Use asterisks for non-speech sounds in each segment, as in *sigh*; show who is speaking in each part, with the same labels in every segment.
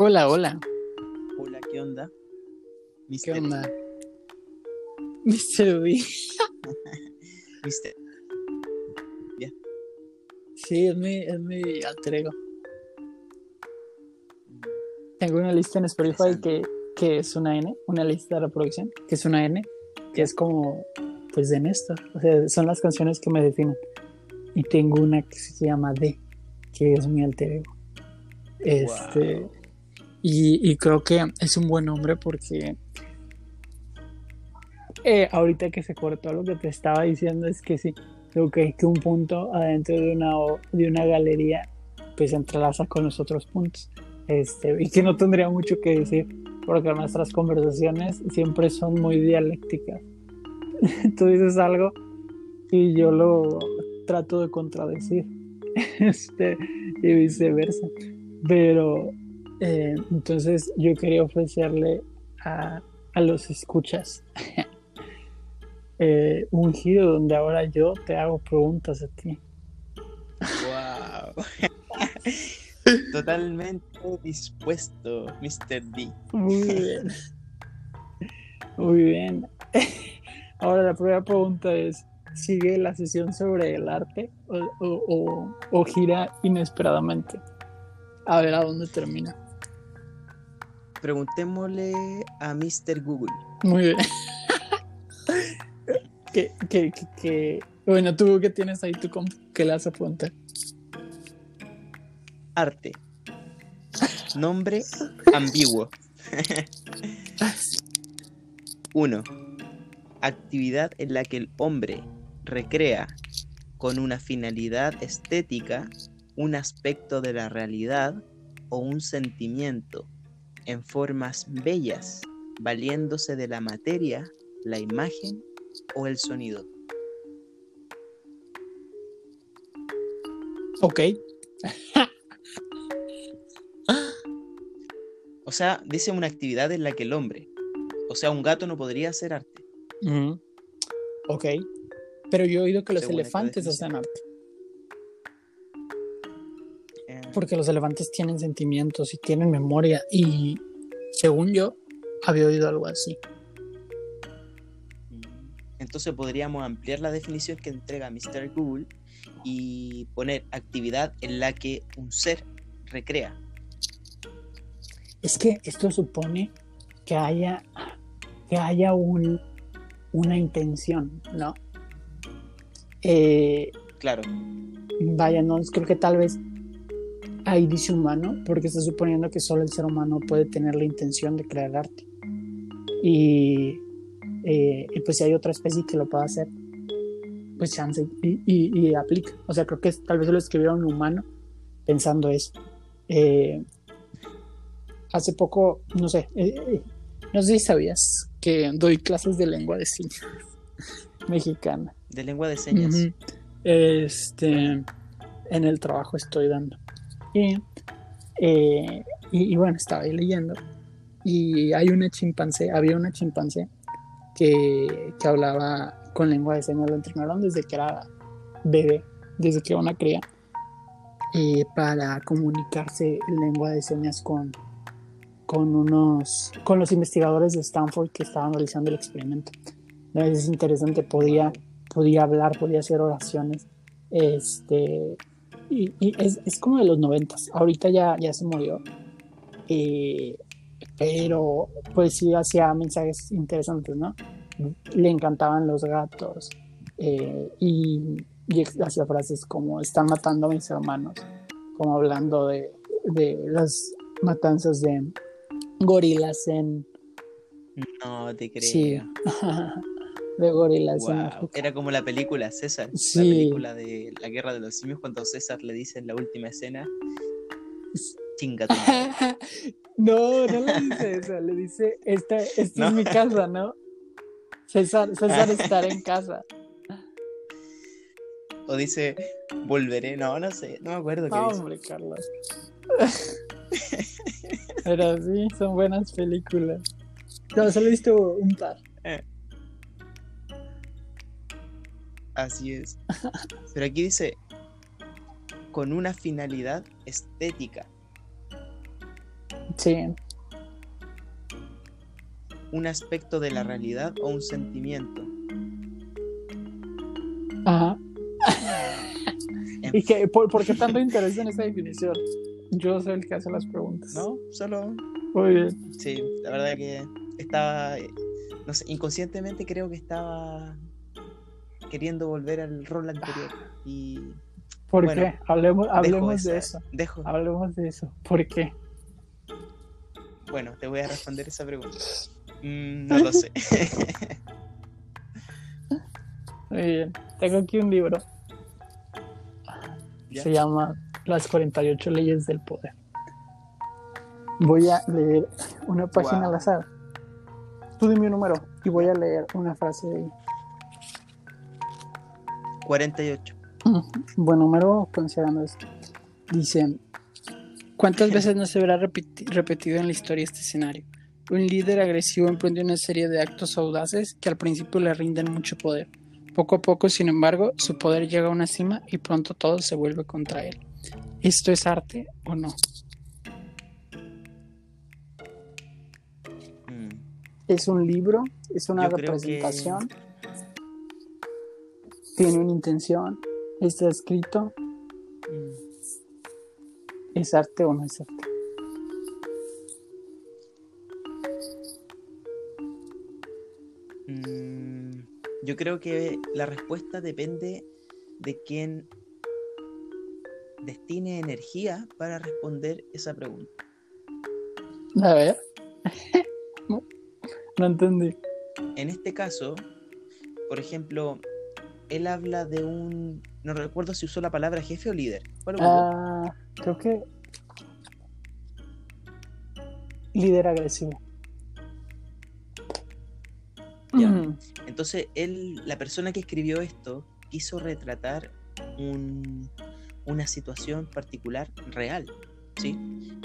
Speaker 1: Hola, hola.
Speaker 2: Hola, ¿qué onda?
Speaker 1: ¿Qué
Speaker 2: Mister,
Speaker 1: onda? Mr. B.
Speaker 2: Mister, *laughs*
Speaker 1: Sí, es mi, es mi alter ego. Tengo una lista en Spotify que, que es una N, una lista de reproducción, que es una N, que es como, pues de Néstor. O sea, son las canciones que me definen. Y tengo una que se llama D, que es mi alter ego. Este,
Speaker 2: Wow.
Speaker 1: Y, creo que es un buen nombre porque eh, ahorita que se cortó lo que te estaba diciendo es que sí, creo que, que un punto adentro de una, de una galería pues entrelaza con los otros puntos. Este, y que no tendría mucho que decir porque nuestras conversaciones siempre son muy dialécticas. *laughs* Tú dices algo y yo lo trato de contradecir *laughs* este, y viceversa. Pero eh, entonces yo quería ofrecerle a, a los escuchas *laughs* eh, un giro donde ahora yo te hago preguntas a ti.
Speaker 2: wow. *laughs* Totalmente dispuesto, Mr. D.
Speaker 1: Muy bien. Muy bien. *laughs* Ahora la primera pregunta es, ¿sigue la sesión sobre el arte o, o- o- o gira inesperadamente? A ver a dónde termina.
Speaker 2: Preguntémosle a Mr. Google.
Speaker 1: Muy bien. que, que, que- Bueno, tú que tienes ahí tu comp, ¿qué le vas a preguntar?
Speaker 2: Arte. Nombre ambiguo. *laughs* 1. Actividad en la que el hombre recrea con una finalidad estética un aspecto de la realidad o un sentimiento en formas bellas, valiéndose de la materia, la imagen o el sonido.
Speaker 1: Ok.
Speaker 2: O sea, dice una actividad en la que el hombre, o sea, un gato no podría hacer arte.
Speaker 1: Ujú. Ok. Pero yo he oído que los
Speaker 2: Según
Speaker 1: elefantes hacen arte. Porque los elefantes tienen sentimientos y tienen memoria. Y según yo, había oído algo así.
Speaker 2: Entonces podríamos ampliar la definición que entrega Mr. Google y poner actividad en la que un ser recrea.
Speaker 1: Es que esto supone que haya, que haya un, una intención, ¿no? Eh,
Speaker 2: Claro,
Speaker 1: vaya, no creo que tal vez ahí dice humano, porque está suponiendo que solo el ser humano puede tener la intención de crear arte. Y, eh, y pues si hay otra especie que lo pueda hacer, pues chance y, y- y aplica. O sea, creo que tal vez lo escribió un humano pensando eso. Eh, hace poco, no sé, eh, no sé si sabías que doy clases de lengua de señas *laughs* mexicana.
Speaker 2: de lengua de señas.
Speaker 1: Este, en el trabajo estoy dando. Y, eh, y, y bueno, estaba ahí leyendo. Y hay una chimpancé, había una chimpancé que, que hablaba con lengua de señas. Lo entrenaron desde que era bebé, desde que era una cría, para comunicarse en lengua de señas con, con unos, con los investigadores de Stanford que estaban realizando el experimento. Es interesante, podía podía hablar, podía hacer oraciones. Este, y, y es, es como de los noventas. Ahorita ya, ya se murió. Eh, pero pues sí hacía mensajes interesantes, ¿no? Le encantaban los gatos. eh, y, y hacía frases como están matando a mis hermanos. Como hablando de, de las matanzas de gorilas en...
Speaker 2: No te creo.
Speaker 1: Sí. *laughs* de gorilas
Speaker 2: Wow. Era como la película César,
Speaker 1: Sí.
Speaker 2: la película de la guerra de los simios, cuando César le dice en la última escena, chinga tu madre". *laughs*
Speaker 1: no, no le dice eso, le dice, esta, esta
Speaker 2: No.
Speaker 1: es mi casa, ¿no? César, César *laughs* estará en casa.
Speaker 2: O dice, volveré, no, no sé, no me acuerdo qué
Speaker 1: Ah,
Speaker 2: dice.
Speaker 1: hombre, Carlos. *laughs* Pero sí, son buenas películas. No, solo he visto un par.
Speaker 2: Así es. Pero aquí dice, con una finalidad estética.
Speaker 1: Sí.
Speaker 2: Un aspecto de la realidad o un sentimiento.
Speaker 1: Ajá. ¿Y qué, por, por, qué tanto interés en esa definición? Yo soy el que hace las preguntas.
Speaker 2: No, solo.
Speaker 1: Muy bien.
Speaker 2: Sí, la verdad que estaba. No sé, inconscientemente creo que estaba queriendo volver al rol anterior. Y.
Speaker 1: ¿Por qué? Hablemos, hablemos de eso.
Speaker 2: Dejo.
Speaker 1: Hablemos de eso. ¿Por qué?
Speaker 2: Bueno, te voy a responder esa pregunta. Mm, no lo sé. *laughs*
Speaker 1: Muy bien. Tengo aquí un libro. Se llama Las 48 leyes del poder. Voy a leer una página al azar. Tú dime un número y voy a leer una frase de ahí.
Speaker 2: 48.
Speaker 1: Buen número considerando esto. Dice, ¿cuántas veces no se verá repetido en la historia este escenario? Un líder agresivo emprende una serie de actos audaces que al principio le rinden mucho poder. Poco a poco, sin embargo, su poder llega a una cima y pronto todo se vuelve contra él. ¿Esto es arte o no?
Speaker 2: Mm.
Speaker 1: ¿Es un libro? ¿Es una
Speaker 2: Yo
Speaker 1: representación? ¿Tiene una intención? ¿Está escrito?
Speaker 2: Mm.
Speaker 1: ¿Es arte o no es arte?
Speaker 2: Mm, Yo creo que la respuesta depende de quién destine energía para responder esa pregunta.
Speaker 1: A ver. *laughs* no, no entendí.
Speaker 2: En este caso, por ejemplo, él habla de un. No recuerdo si usó la palabra jefe o líder.
Speaker 1: Ah, creo que líder agresivo.
Speaker 2: Ya.
Speaker 1: Mm,
Speaker 2: Entonces, él, la persona que escribió esto, quiso retratar un- una situación particular real, ¿sí?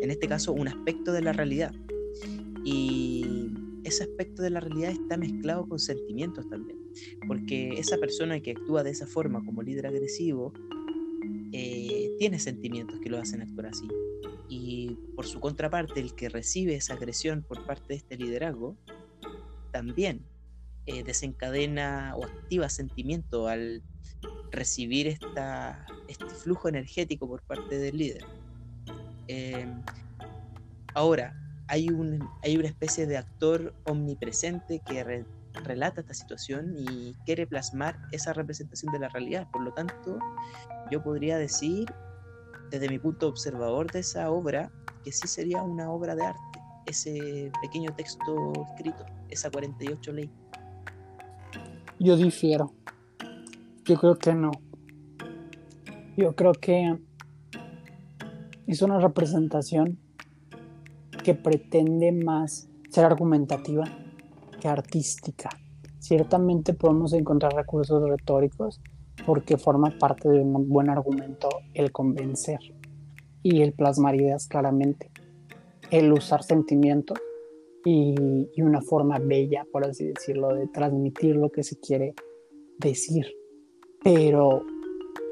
Speaker 2: En este caso, un aspecto de la realidad. Y ese aspecto de la realidad está mezclado con sentimientos también. Porque esa persona que actúa de esa forma como líder agresivo, eh, tiene sentimientos que lo hacen actuar así. Y por su contraparte, el que recibe esa agresión por parte de este liderazgo, también eh, desencadena o activa sentimiento al recibir esta, este flujo energético por parte del líder. Eh, ahora, hay, un, hay una especie de actor omnipresente que re- relata esta situación y quiere plasmar esa representación de la realidad. Por lo tanto, yo podría decir, desde mi punto observador de esa obra, que sí sería una obra de arte, ese pequeño texto escrito, esa 48 ley.
Speaker 1: Yo difiero. Yo creo que no. Yo creo que es una representación que pretende más ser argumentativa artística. Ciertamente podemos encontrar recursos retóricos porque forma parte de un buen argumento el convencer y el plasmar ideas claramente, el usar sentimientos y una forma bella, por así decirlo, de transmitir lo que se quiere decir. Pero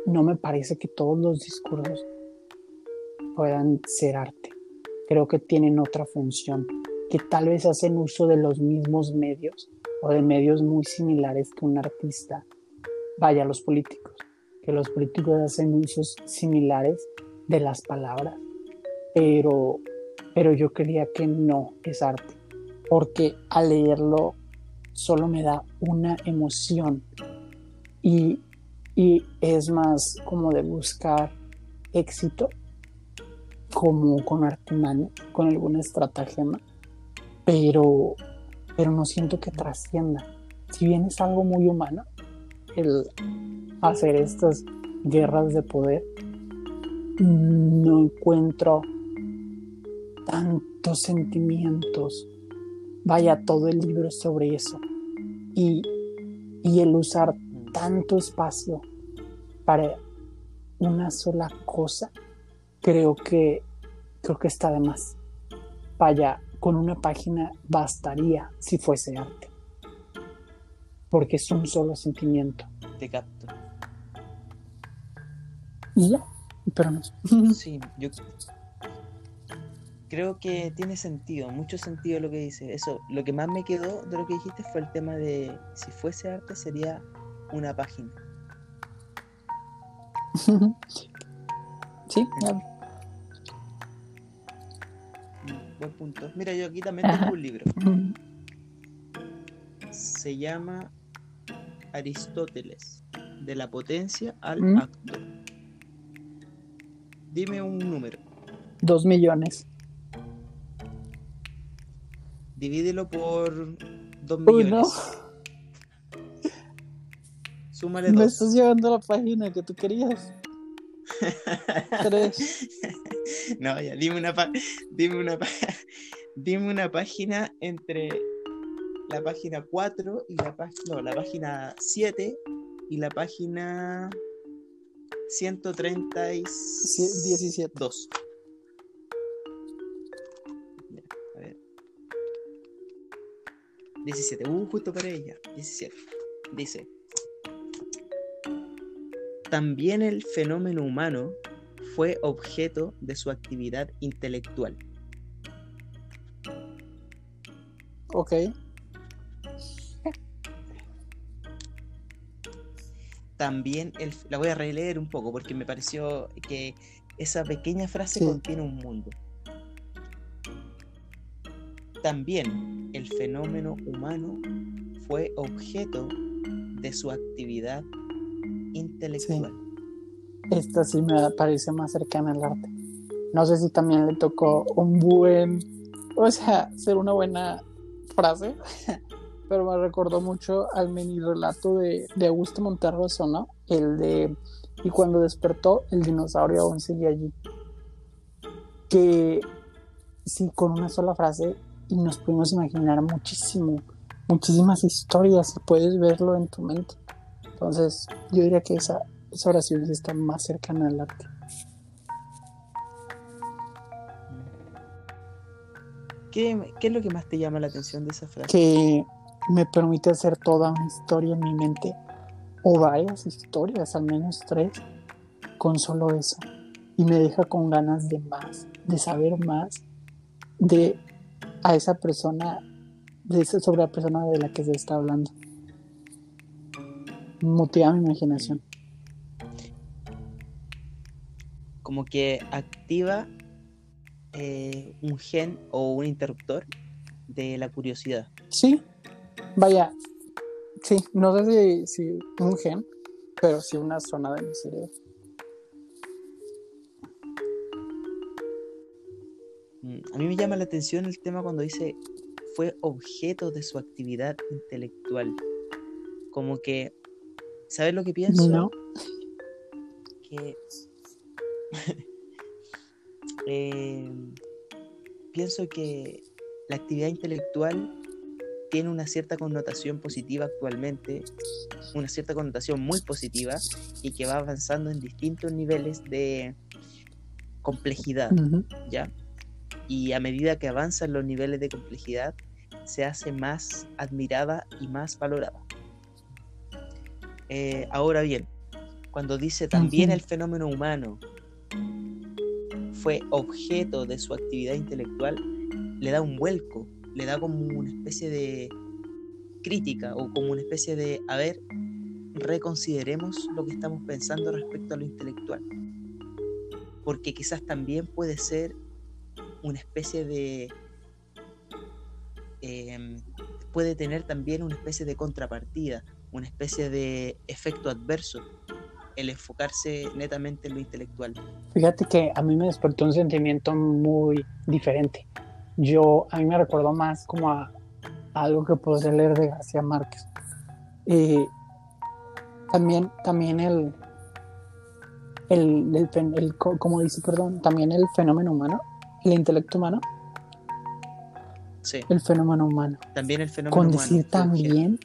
Speaker 1: no me parece que todos los discursos puedan ser arte. Creo que tienen otra función, que tal vez hacen uso de los mismos medios o de medios muy similares que un artista. Vaya, los políticos, que los políticos hacen usos similares de las palabras, pero, pero yo creía que no es arte, porque al leerlo solo me da una emoción y, y es más como de buscar éxito como con artimaña, con alguna estratagema, pero, pero no siento que trascienda. Si bien es algo muy humano, el hacer estas guerras de poder, no encuentro tantos sentimientos. Vaya, todo el libro es sobre eso. Y, y el usar tanto espacio para una sola cosa, creo que creo que está de más. Vaya, con una página bastaría si fuese arte. Porque es un solo sentimiento.
Speaker 2: Te capto.
Speaker 1: Y ya, pero no. *laughs*
Speaker 2: Sí, *laughs* yo creo que tiene sentido, mucho sentido lo que dice. Eso, lo que más me quedó de lo que dijiste fue el tema de si fuese arte sería una página.
Speaker 1: sí, ya.
Speaker 2: Buen punto. Mira, yo aquí también tengo un libro. *laughs* Se llama Aristóteles, de la potencia al
Speaker 1: Mm.
Speaker 2: acto. Dime un número.
Speaker 1: Dos millones.
Speaker 2: Divídelo por dos
Speaker 1: Uno.
Speaker 2: millones. *laughs* Súmale
Speaker 1: Me
Speaker 2: dos.
Speaker 1: estás llevando a la página que tú querías. *laughs* Tres.
Speaker 2: No, ya, dime una, dime, una *laughs* dime una página entre la página 4 y la página. No, la página 7 y la página 132.
Speaker 1: Sie- 17.
Speaker 2: Ya, a ver. 17. Uh, justo para ella. 17. Dice. También el fenómeno humano fue objeto de su actividad intelectual.
Speaker 1: Ok.
Speaker 2: También el, la voy a releer un poco porque me pareció que esa pequeña frase
Speaker 1: Sí.
Speaker 2: contiene un mundo. También el fenómeno humano fue objeto de su actividad intelectual.
Speaker 1: Esta sí me parece más cercana al arte. No sé si también le tocó un buen, o sea, ser una buena frase, *laughs* pero me recordó mucho al mini relato de, de Augusto Monterroso, ¿no? El de, y cuando despertó, el dinosaurio aún seguía allí. Que sí, con una sola frase, y nos pudimos imaginar muchísimo, muchísimas historias, y puedes verlo en tu mente. Entonces, yo diría que esa, esa oración sí está más cercana al arte.
Speaker 2: ¿Qué, qué es lo que más te llama la atención de esa frase?
Speaker 1: que me permite hacer toda una historia en mi mente o varias historias, al menos tres, con solo eso. Y me deja con ganas de más, de saber más de a esa persona, de sobre la persona de la que se está hablando. Motiva mi imaginación.
Speaker 2: Como que activa eh, un gen o un interruptor de la curiosidad.
Speaker 1: Sí, vaya, sí, no sé si, si un gen, pero sí una zona de mi cerebro.
Speaker 2: Mm, A mí me llama la atención el tema cuando dice fue objeto de su actividad intelectual. Como que, ¿sabes lo que pienso?
Speaker 1: ¿No?
Speaker 2: Que *laughs* eh, pienso que la actividad intelectual tiene una cierta connotación positiva actualmente, una cierta connotación muy positiva y que va avanzando en distintos niveles de complejidad.
Speaker 1: Ujú.
Speaker 2: ¿ya? Y a medida que avanzan los niveles de complejidad, se hace más admirada y más valorada. Eh, ahora bien, cuando dice también
Speaker 1: Ujú.
Speaker 2: el fenómeno humano fue objeto de su actividad intelectual, le da un vuelco, le da como una especie de crítica o como una especie de, a ver, reconsideremos lo que estamos pensando respecto a lo intelectual. Porque quizás también puede ser una especie de... em, puede tener también una especie de contrapartida, una especie de efecto adverso, el enfocarse netamente en lo intelectual.
Speaker 1: Fíjate que a mí me despertó un sentimiento muy diferente. Yo, a mí me recordó más como a, a algo que podría leer de García Márquez. Eh, también, también el, el, como dice, perdón, también el fenómeno humano, el intelecto humano,
Speaker 2: Sí,
Speaker 1: el fenómeno humano.
Speaker 2: también el fenómeno
Speaker 1: Con
Speaker 2: humano
Speaker 1: decir
Speaker 2: fue objeto.
Speaker 1: también